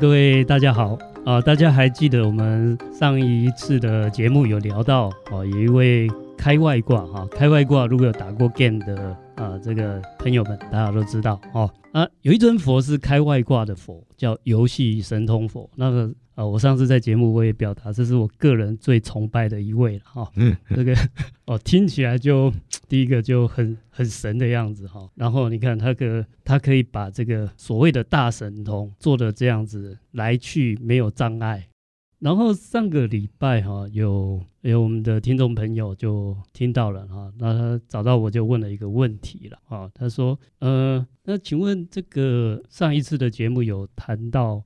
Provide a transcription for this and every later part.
各位大家好啊！大家还记得我们上一次的节目有聊到哦，有一位开外挂哈，开外挂如果有打过 game 的啊，这个朋友们大家都知道哦啊，有一尊佛是开外挂的佛，叫游戏神通佛。那个啊，我上次在节目我也表达，这是我个人最崇拜的一位了哈。嗯，这个哦，听起来就第一个就很很神的样子哈。然后你看他个，他可以把这个所谓的大神通做的这样子来去没有障碍。然后上个礼拜哈，有有我们的听众朋友就听到了哈，那他找到我就问了一个问题了啊，他说呃，那请问这个上一次的节目有谈到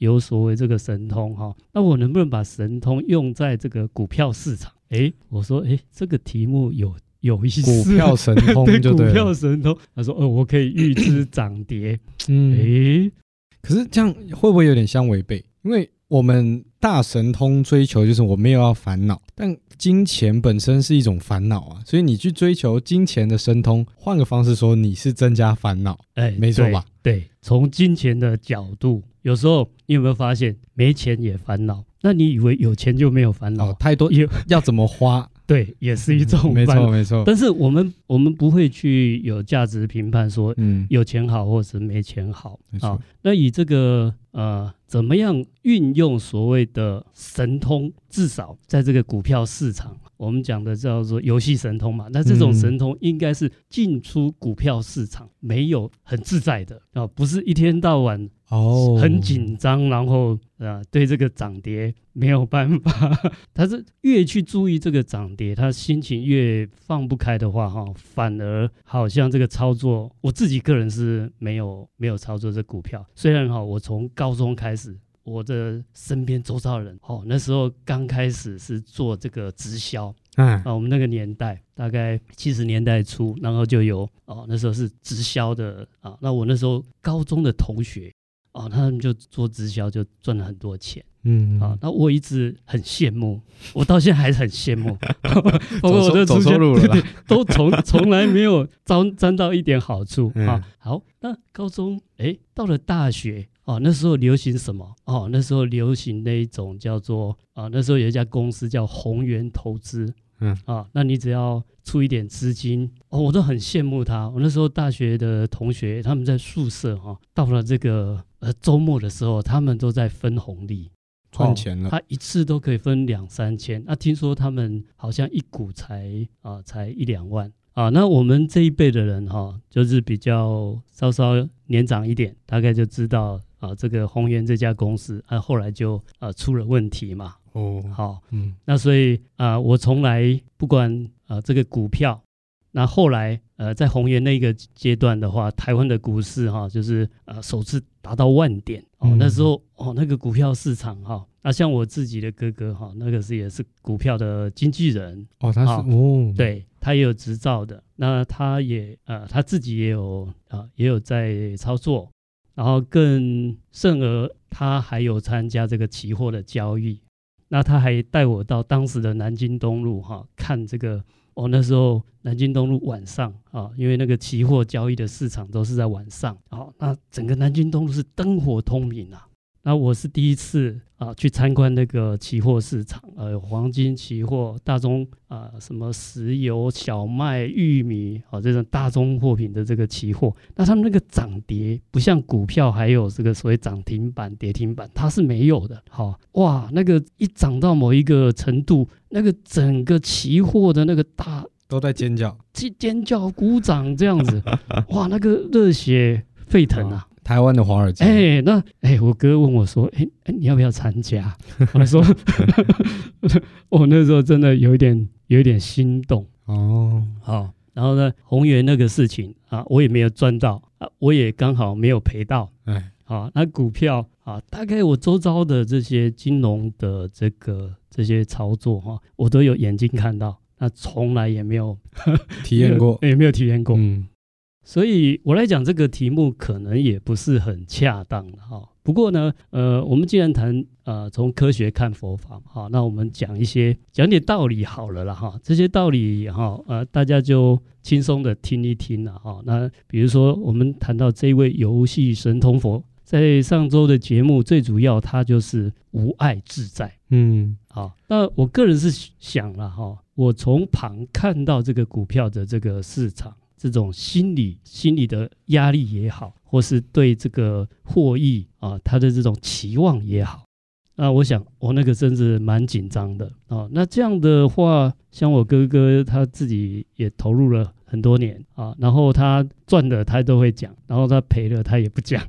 有所谓这个神通哈，那我能不能把神通用在这个股票市场？诶，我说诶，这个题目有有意思，股票神通 就对，股票神通，他说哦，我可以预知涨跌，嗯，诶，可是这样会不会有点相违背？因为我们大神通追求就是我没有要烦恼，但金钱本身是一种烦恼啊，所以你去追求金钱的神通，换个方式说，你是增加烦恼，哎，没错吧？对，从金钱的角度，有时候你有没有发现，没钱也烦恼？那你以为有钱就没有烦恼？哦，太多有要怎么花？对，也是一种没错没错。但是我们我们不会去有价值评判说，嗯，有钱好或是没钱好啊。那以这个。呃，怎么样运用所谓的神通？至少在这个股票市场，我们讲的叫做游戏神通嘛。那这种神通应该是进出股票市场没有很自在的啊，不是一天到晚哦很紧张，然后啊对这个涨跌没有办法。他是越去注意这个涨跌，他心情越放不开的话，哈，反而好像这个操作，我自己个人是没有没有操作这股票。虽然哈，我从高中开始，我的身边周遭的人，哦，那时候刚开始是做这个直销，嗯，啊，我们那个年代大概七十年代初，然后就有哦，那时候是直销的啊，那我那时候高中的同学，哦，他们就做直销就赚了很多钱，嗯，啊，那我一直很羡慕，我到现在还是很羡慕，包括我的同学都从从来没有沾沾到一点好处啊。好，那高中哎，到了大学。哦，那时候流行什么？哦，那时候流行那一种叫做啊，那时候有一家公司叫宏源投资，嗯啊，那你只要出一点资金，哦，我都很羡慕他。我那时候大学的同学，他们在宿舍哈，到了这个呃周末的时候，他们都在分红利，赚钱了。他一次都可以分两三千。那听说他们好像一股才啊才一两万。啊，那我们这一辈的人哈，就是比较稍稍年长一点，大概就知道啊，这个宏源这家公司啊，后来就啊出了问题嘛。哦，好，嗯，那所以啊，我从来不管啊这个股票，那后来呃在宏源那个阶段的话，台湾的股市哈，就是啊首次达到万点哦，那时候哦那个股票市场哈。那像我自己的哥哥哈，那个是也是股票的经纪人哦，他是哦，对，他也有执照的，那他也呃他自己也有啊、呃、也有在操作，然后更甚而他还有参加这个期货的交易，那他还带我到当时的南京东路哈看这个哦，那时候南京东路晚上啊，因为那个期货交易的市场都是在晚上，好，那整个南京东路是灯火通明啊。那我是第一次啊去参观那个期货市场，呃，黄金期货、大宗啊，什么石油、小麦、玉米啊，这种大宗货品的这个期货，那他们那个涨跌不像股票，还有这个所谓涨停板、跌停板，它是没有的。好，哇，那个一涨到某一个程度，那个整个期货的那个大都在尖叫、尖尖叫、鼓掌这样子，哇，那个热血沸腾啊！台湾的华尔街，哎，那哎，我哥问我说，哎，你要不要参加？我说，我那时候真的有一点，有一点心动哦。好，然后呢，宏源那个事情啊，我也没有赚到啊，我也刚好没有赔到。哎，好，那股票啊，大概我周遭的这些金融的这个这些操作哈，我都有眼睛看到，那从来也没有 体验过，也没有体验过。嗯。所以我来讲这个题目可能也不是很恰当的哈。不过呢，呃，我们既然谈呃从科学看佛法哈，那我们讲一些讲点道理好了啦哈。这些道理哈，呃，大家就轻松的听一听了哈。那比如说我们谈到这位游戏神通佛，在上周的节目，最主要它就是无爱自在。嗯，好，那我个人是想了哈，我从旁看到这个股票的这个市场，这种心理心理的压力也好，或是对这个获益啊，他的这种期望也好。那我想，我那个真是蛮紧张的啊。那这样的话，像我哥哥他自己也投入了很多年啊，然后他赚的他都会讲，然后他赔了他也不讲。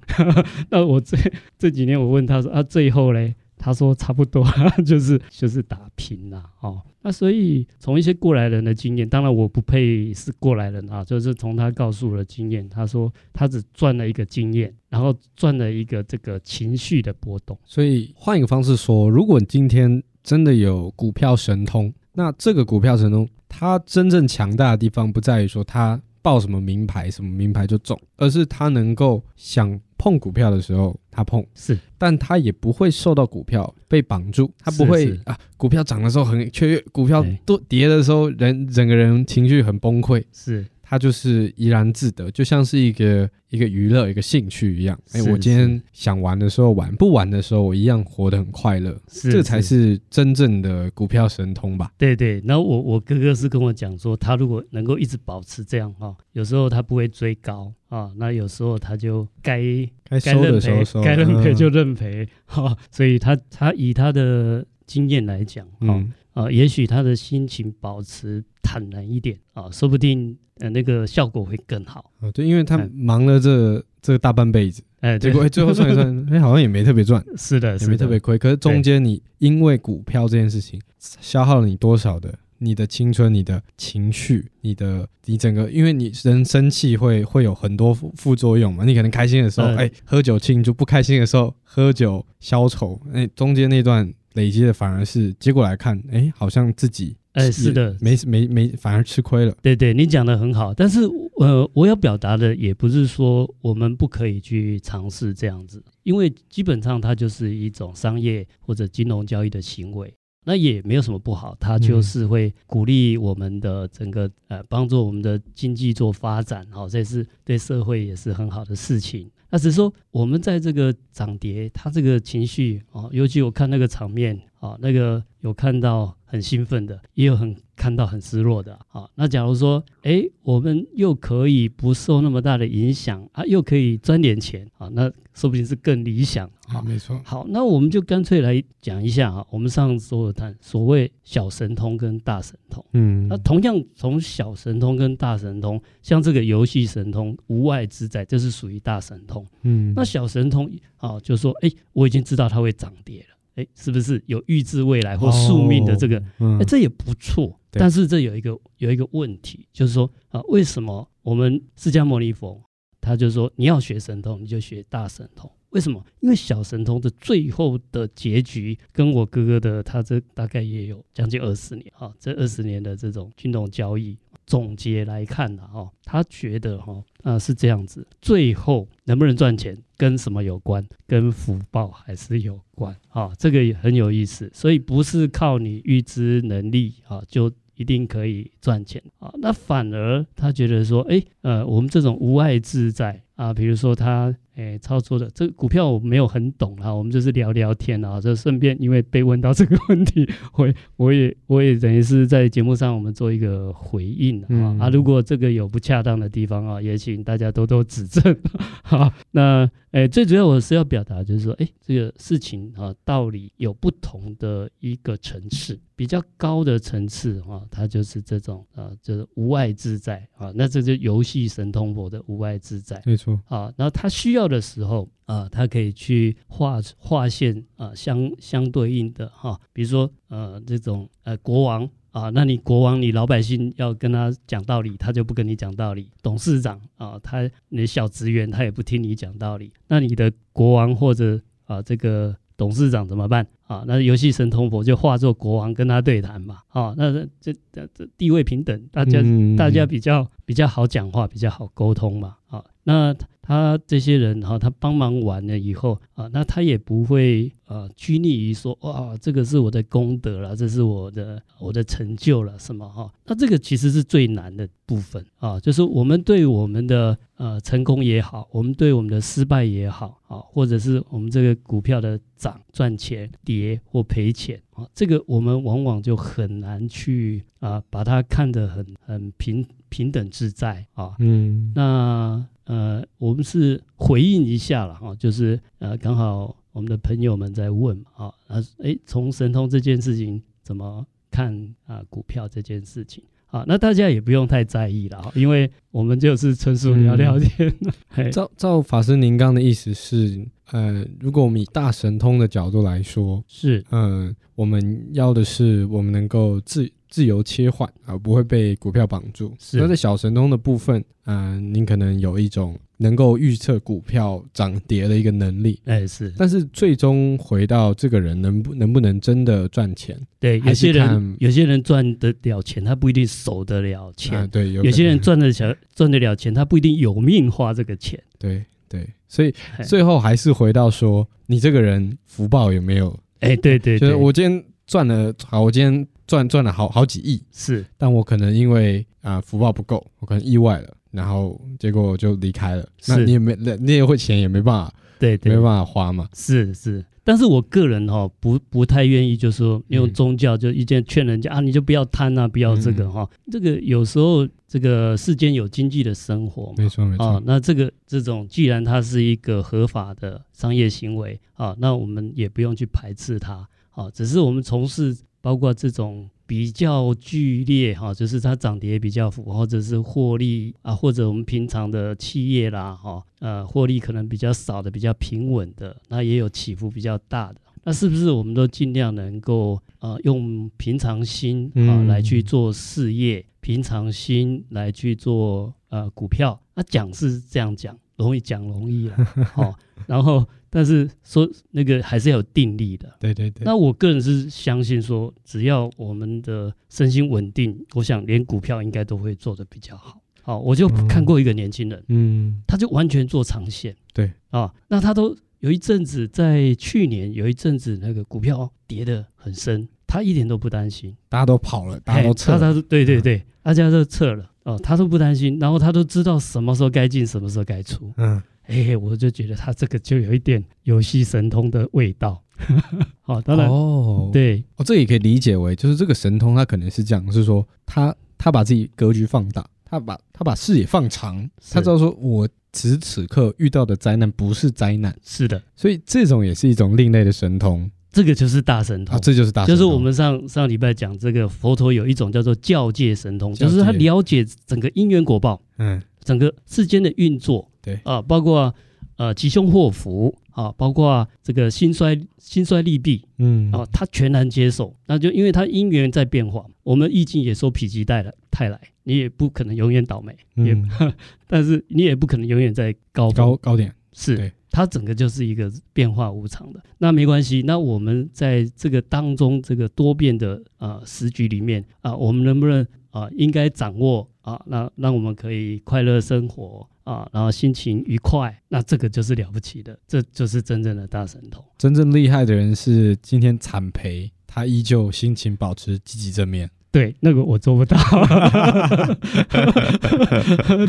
那我这这几年我问他说啊，最后嘞？他说差不多，就是就是打拼呐，哦，那所以从一些过来人的经验，当然我不配是过来人啊，就是从他告诉我的经验，他说他只赚了一个经验，然后赚了一个这个情绪的波动。所以换一个方式说，如果你今天真的有股票神通，那这个股票神通它真正强大的地方不在于说它报什么名牌，什么名牌就中，而是它能够想。碰股票的时候，他碰。是，但他也不会受到股票被绑住，他不会啊，股票涨的时候很雀跃，股票多跌的时候，人整个人情绪很崩溃，是。他就是怡然自得，就像是一个一个娱乐、一个兴趣一样。哎，我今天想玩的时候玩，不玩的时候我一样活得很快乐。这才是真正的股票神通吧？对对。然后我我哥哥是跟我讲说，他如果能够一直保持这样哈，有时候他不会追高啊，那有时候他就该该收的时候收，该认赔就认赔哈。所以他他以他的经验来讲，嗯啊，也许他的心情保持坦然一点啊，说不定。呃，那个效果会更好。哦，对，因为他忙了这、哎、这大半辈子，哎，结果最后算一算，哎，好像也没特别赚。是的，也没特别亏。可是中间你因为股票这件事情，消耗了你多少的你的青春、你的情绪、你的你整个，因为你人生气会会有很多副副作用嘛。你可能开心的时候，哎，喝酒庆祝；不开心的时候，喝酒消愁。哎，中间那段累积的反而是结果来看，哎，好像自己。哎，是的，没没没，反而吃亏了。对对，你讲的很好，但是呃，我要表达的也不是说我们不可以去尝试这样子，因为基本上它就是一种商业或者金融交易的行为，那也没有什么不好，它就是会鼓励我们的整个呃，帮助我们的经济做发展，好，这是对社会也是很好的事情。那只是说我们在这个涨跌，它这个情绪啊，尤其我看那个场面啊，那个有看到。很兴奋的，也有很看到很失落的。好，那假如说，哎，我们又可以不受那么大的影响啊，又可以赚点钱啊，那说不定是更理想啊。没错。好，那我们就干脆来讲一下啊，我们上次有谈所谓小神通跟大神通。嗯，那同样从小神通跟大神通，像这个游戏神通无外之在，这是属于大神通。嗯，那小神通啊，就说，哎，我已经知道它会涨跌了。哎，是不是有预知未来或宿命的这个？哎、哦嗯，这也不错。但是这有一个有一个问题，就是说啊，为什么我们释迦牟尼佛他就说你要学神通，你就学大神通？为什么？因为小神通的最后的结局，跟我哥哥的他这大概也有将近二十年啊，这二十年的这种金融交易。总结来看呢，哈，他觉得哈，啊是这样子，最后能不能赚钱跟什么有关？跟福报还是有关，啊，这个也很有意思。所以不是靠你预知能力啊，就一定可以赚钱啊。那反而他觉得说，哎，呃，我们这种无碍自在啊，比如说他。哎，操作的这个股票我没有很懂啊，我们就是聊聊天啊，就顺便因为被问到这个问题，我我也我也等于是在节目上我们做一个回应啊、嗯、啊，如果这个有不恰当的地方啊，也请大家多多指正。好，那哎，最主要我是要表达就是说，哎，这个事情啊，道理有不同的一个层次，比较高的层次啊，它就是这种啊，就是无碍自在啊，那这就游戏神通佛的无碍自在，没错啊，然后他需要。要的时候啊，他可以去画画线啊，相相对应的哈，比如说呃这种呃国王啊，那你国王你老百姓要跟他讲道理，他就不跟你讲道理；董事长啊，他你的小职员他也不听你讲道理。那你的国王或者啊这个董事长怎么办啊？那游戏神通佛就化作国王跟他对谈嘛，啊，那这这这地位平等，大家大家比较比较好讲话，比较好沟通嘛，啊。那他这些人哈，他帮忙完了以后啊，那他也不会啊拘泥于说哇，这个是我的功德了，这是我的我的成就了什么哈？那这个其实是最难的部分啊，就是我们对我们的呃成功也好，我们对我们的失败也好啊，或者是我们这个股票的涨赚钱、跌或赔钱啊，这个我们往往就很难去啊把它看得很很平平等自在啊。嗯，那。呃，我们是回应一下了哈，就是呃，刚好我们的朋友们在问啊，啊，哎，从神通这件事情怎么看啊？股票这件事情啊，那大家也不用太在意了哈，因为我们就是纯属聊聊天。嗯、照照法师您刚的意思是，呃，如果我们以大神通的角度来说，是，嗯、呃，我们要的是我们能够自。自由切换而不会被股票绑住。是。那在小神通的部分，嗯、呃，您可能有一种能够预测股票涨跌的一个能力。哎，是。但是最终回到这个人能不能不能真的赚钱？对，有些人有些人赚得了钱，他不一定守得了钱。啊、对，有，有些人赚得了赚得了钱，他不一定有命花这个钱。对对，所以最后还是回到说，你这个人福报有没有？哎，对对对，就是我今天赚了，好，我今天。赚赚了好好几亿，是，但我可能因为啊、呃、福报不够，我可能意外了，然后结果我就离开了。那你也没，你也会钱也没办法，对，对，没办法花嘛。是是，但是我个人哈、哦、不不太愿意，就是说用宗教就一见劝人家、嗯、啊，你就不要贪啊，不要这个哈、嗯。这个有时候这个世间有经济的生活，没错没错。啊，那这个这种既然它是一个合法的商业行为啊，那我们也不用去排斥它啊，只是我们从事。包括这种比较剧烈哈，就是它涨跌比较幅，或者是获利啊，或者我们平常的企业啦哈，呃，获利可能比较少的，比较平稳的，那也有起伏比较大的。那是不是我们都尽量能够呃用平常心啊来去做事业，嗯、平常心来去做呃股票？那讲是这样讲，容易讲容易啊，好，然后。但是说那个还是要有定力的，对对对。那我个人是相信说，只要我们的身心稳定，我想连股票应该都会做得比较好。好，我就看过一个年轻人，嗯，他就完全做长线，对。啊，那他都有一阵子在去年有一阵子那个股票跌得很深，他一点都不担心，大家都跑了，大家都撤了，他他对对对，大家都撤了哦，他都不担心，然后他都知道什么时候该进，什么时候该出，嗯。哎，我就觉得他这个就有一点游戏神通的味道。好，当然哦，对，哦，这也可以理解为，就是这个神通，他可能是这样，是说他他把自己格局放大，他把他把视野放长，他知道说我此时此刻遇到的灾难不是灾难，是的，所以这种也是一种另类的神通。这个就是大神通，啊、这就是大神通，就是我们上上礼拜讲这个佛陀有一种叫做教界神通，就是他了解整个因缘果报，嗯，整个世间的运作。对啊，包括呃吉凶祸福啊，包括这个兴衰兴衰利弊，嗯啊，他全然接受。那就因为他因缘在变化，我们易经也说否极泰来，泰来，你也不可能永远倒霉，嗯、也 但是你也不可能永远在高高高点，是它整个就是一个变化无常的。那没关系，那我们在这个当中这个多变的啊时局里面啊，我们能不能啊应该掌握啊，那让我们可以快乐生活。啊，然后心情愉快，那这个就是了不起的，这就是真正的大神通。真正厉害的人是今天惨赔，他依旧心情保持积极正面。对，那个我做不到。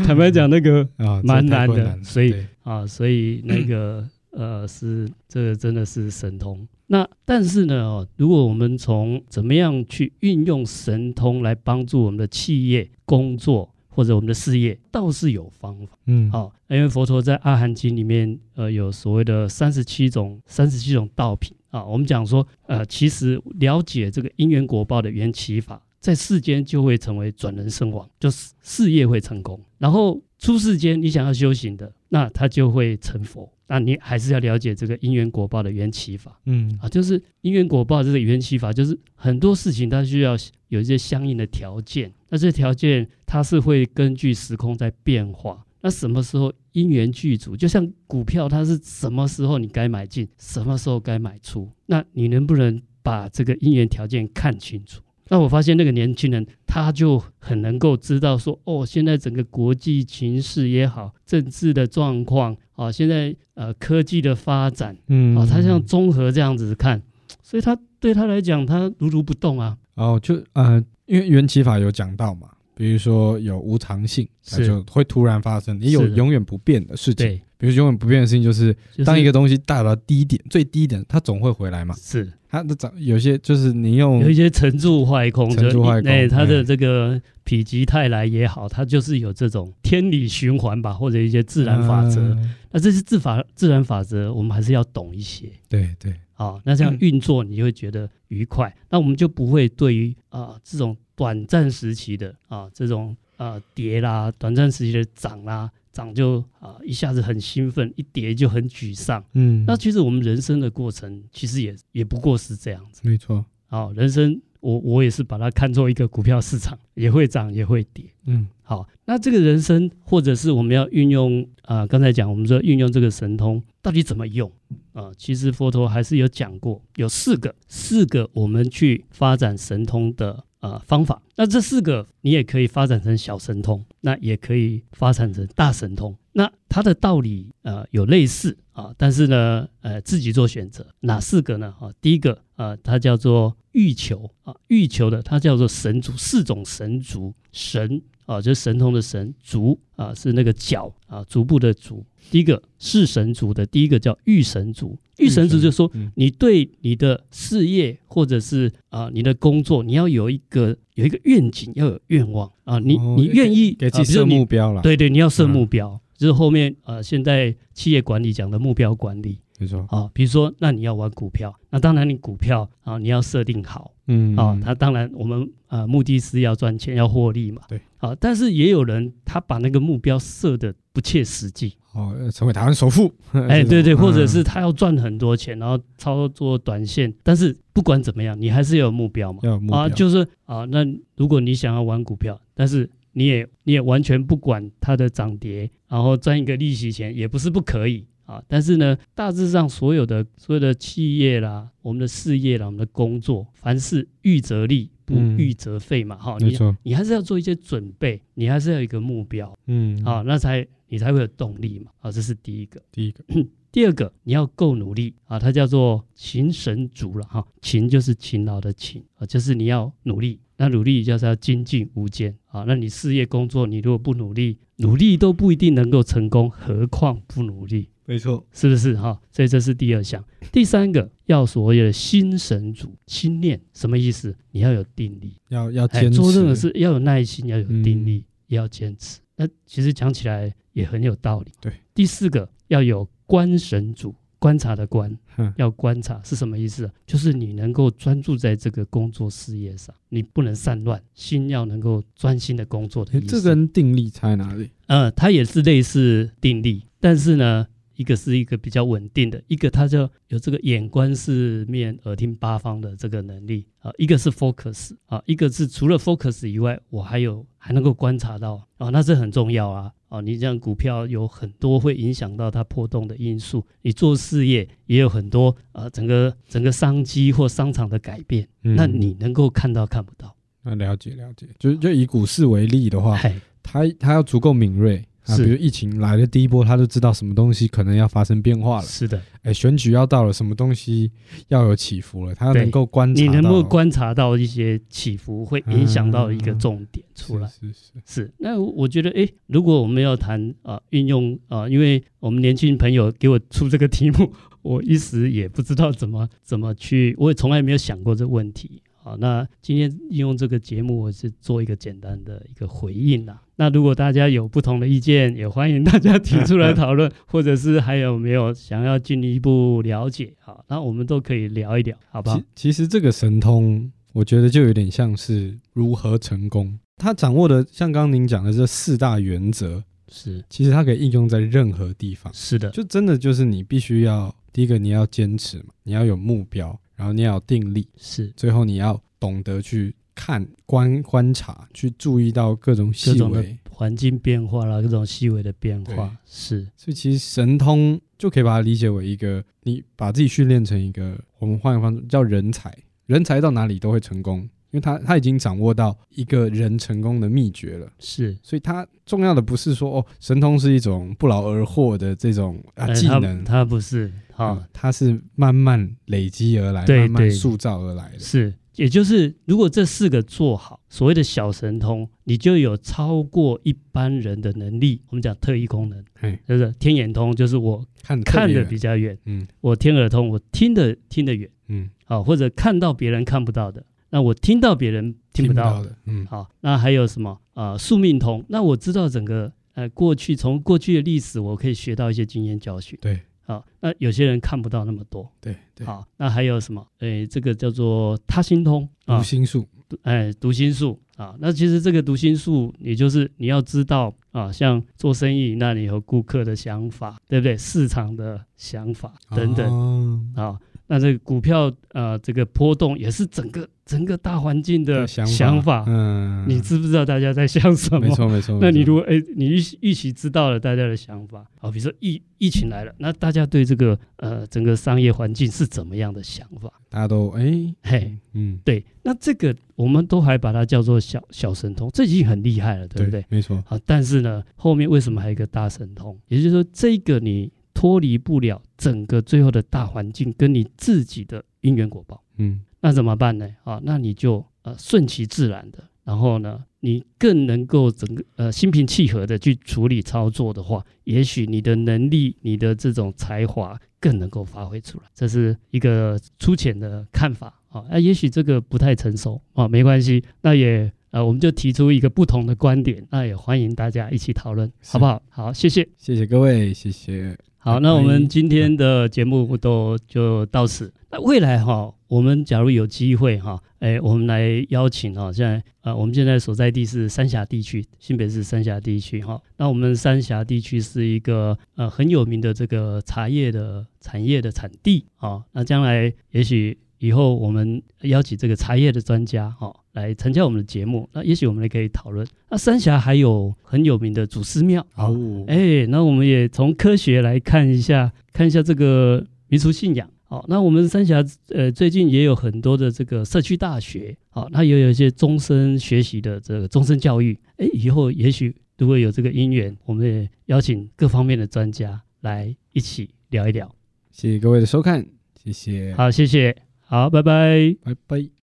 坦白讲，那个啊蛮难的，所以啊，所以那个呃是这个真的是神通。那但是呢，如果我们从怎么样去运用神通来帮助我们的企业工作，或者我们的事业倒是有方法，嗯，好，因为佛陀在《阿含经》里面，呃，有所谓的三十七种三十七种道品啊。我们讲说，呃，其实了解这个因缘果报的缘起法，在世间就会成为转人圣王，就是事业会成功。然后出世间，你想要修行的，那他就会成佛。那你还是要了解这个因缘果报的缘起法，嗯，啊，就是因缘果报这个缘起法，就是很多事情它需要有一些相应的条件。那这条件它是会根据时空在变化。那什么时候因缘具足？就像股票，它是什么时候你该买进，什么时候该买出？那你能不能把这个因缘条件看清楚？那我发现那个年轻人他就很能够知道说，哦，现在整个国际情势也好，政治的状况啊，现在呃科技的发展，嗯，啊，他像综合这样子看，所以他对他来讲，他如如不动啊。哦，就呃，因为缘起法有讲到嘛。比如说有无常性，它就会突然发生；也有永远不变的事情。对，比如永远不变的事情，就是当一个东西大到低点、最低点，它总会回来嘛。是，它的涨有些就是你用有一些沉住坏空，沉住坏空，哎，它的这个否极泰来也好，它就是有这种天理循环吧，或者一些自然法则。那这些自法自然法则，我们还是要懂一些。对对，啊，那这样 运作，你就会觉得愉快。那我们就不会对于啊这种。短暂时期的啊，这种啊跌啦，短暂时期的涨啦，涨就啊一下子很兴奋，一跌就很沮丧。嗯，那其实我们人生的过程，其实也也不过是这样子。没错。好，人生我我也是把它看作一个股票市场，也会涨也会跌。嗯，好，那这个人生或者是我们要运用啊，刚才讲我们说运用这个神通到底怎么用啊？其实佛陀还是有讲过，有四个四个我们去发展神通的。呃，方法，那这四个你也可以发展成小神通，那也可以发展成大神通。那它的道理呃有类似啊，但是呢，呃自己做选择。哪四个呢？啊，第一个呃，它叫做欲求啊，欲求的它叫做神族，四种神族神啊，就是神通的神足啊，是那个脚啊，足部的足。第一个是神足的，第一个叫御神足。御神足就是说，你对你的事业或者是啊你的工作，你要有一个有一个愿景，要有愿望啊。你你愿意给自己设目标了？对对，你要设目标，就是后面啊现在企业管理讲的目标管理。没错啊，比如说，那你要玩股票，那当然你股票啊你要设定好，嗯啊，他当然我们呃目的是要赚钱要获利嘛。对啊，但是也有人他把那个目标设的不切实际。哦，成为台湾首富，哎，对对，或者是他要赚很多钱，然后操作短线。但是不管怎么样，你还是要有目标嘛。要有目标啊，就是啊，那如果你想要玩股票，但是你也你也完全不管它的涨跌，然后赚一个利息钱，也不是不可以啊。但是呢，大致上所有的所有的企业啦，我们的事业啦，我们的工作，凡事预则立，不预则废嘛。哈、嗯，你你还是要做一些准备，你还是要有一个目标，嗯，啊，那才。你才会有动力嘛？啊，这是第一个。第一个，第二个，你要够努力啊，它叫做勤神足了哈。勤就是勤劳的勤啊，就是你要努力。那努力就是要精进无间啊。那你事业工作，你如果不努力，努力都不一定能够成功，何况不努力？没错，是不是哈？所以这是第二项。第三个，要所谓的心神主，心念什么意思？你要有定力，要要坚持，做任何事要有耐心，要有定力，嗯、也要坚持。那其实讲起来。也很有道理。对，第四个要有观神主，观察的观，要观察是什么意思？就是你能够专注在这个工作事业上，你不能散乱，心要能够专心的工作的意思。这跟定力差在哪里？呃，它也是类似定力，但是呢。一个是一个比较稳定的，一个它就有这个眼观四面、耳听八方的这个能力啊。一个是 focus 啊，一个是除了 focus 以外，我还有还能够观察到啊，那这很重要啊啊！你这样股票有很多会影响到它波动的因素，你做事业也有很多啊，整个整个商机或商场的改变，嗯、那你能够看到看不到？那了解了解，就就以股市为例的话，它它要足够敏锐。啊，比如疫情来的第一波，他就知道什么东西可能要发生变化了。是的，哎，选举要到了，什么东西要有起伏了，他能够观察，你能够观察到一些起伏，会影响到一个重点出来。是是是，是。那我觉得，哎，如果我们要谈啊运用啊，因为我们年轻朋友给我出这个题目，我一时也不知道怎么怎么去，我也从来没有想过这问题。好，那今天用这个节目，我是做一个简单的一个回应啦。那如果大家有不同的意见，也欢迎大家提出来讨论，或者是还有没有想要进一步了解，好，那我们都可以聊一聊，好不好？其其实这个神通，我觉得就有点像是如何成功。他掌握的，像刚刚您讲的这四大原则，是其实它可以应用在任何地方。是的，就真的就是你必须要第一个你要坚持嘛，你要有目标。然后你要有定力，是最后你要懂得去看、观、观察，去注意到各种细微环境变化啦，各种细微的变化，是。所以其实神通就可以把它理解为一个，你把自己训练成一个，我们换个方式叫人才，人才到哪里都会成功，因为他他已经掌握到一个人成功的秘诀了。是，所以他重要的不是说哦，神通是一种不劳而获的这种啊技能，他不是，好，他是慢慢累积而来，慢慢塑造而来的。是。也就是，如果这四个做好，所谓的小神通，你就有超过一般人的能力。我们讲特异功能，嘿。就是天眼通，就是我看看的比较远，嗯，我天耳通，我听的听得远，嗯，好，或者看到别人看不到的，那我听到别人听不到的，嗯，好，那还有什么？啊？呃，宿命通，那我知道整个呃过去从过去的历史，我可以学到一些经验教训，对。好，那有些人看不到那么多，对对。好，那还有什么？诶，这个叫做他心通，啊读心术，哎，读心术啊。那其实这个读心术，也就是你要知道啊，像做生意，那你有顾客的想法，对不对？市场的想法等等，哦、啊。那这个股票呃，这个波动也是整个整个大环境的想法，想法嗯，你知不知道大家在想什么？没错没错。那你如果哎，你预预期知道了大家的想法，好，比如说疫疫情来了，那大家对这个呃整个商业环境是怎么样的想法？大家都哎嘿嗯，对，那这个我们都还把它叫做小小神通，这已经很厉害了，对不对？对没错。好，但是呢，后面为什么还有一个大神通？也就是说，这个你。脱离不了整个最后的大环境跟你自己的因缘果报，嗯，那怎么办呢？啊，那你就呃顺其自然的，然后呢，你更能够整个呃心平气和的去处理操作的话，也许你的能力、你的这种才华更能够发挥出来。这是一个粗浅的看法啊，那也许这个不太成熟啊，没关系，那也呃我们就提出一个不同的观点，那也欢迎大家一起讨论，好不好？好，谢谢，谢谢各位，谢谢。好，那我们今天的节目都就到此。那未来哈，我们假如有机会哈，哎，我们来邀请哈，现在呃，我们现在所在地是三峡地区，新北市三峡地区哈。那我们三峡地区是一个呃很有名的这个茶叶的产业的产地啊。那将来也许以后我们邀请这个茶叶的专家哈。来参加我们的节目，那也许我们也可以讨论。那三峡还有很有名的祖师庙，哦，哎，那我们也从科学来看一下，看一下这个民俗信仰。好，那我们三峡呃最近也有很多的这个社区大学，好，那也有一些终身学习的这个终身教育。哎，以后也许如果有这个因缘，我们也邀请各方面的专家来一起聊一聊。谢谢各位的收看，谢谢。好，谢谢，好，拜拜，拜拜。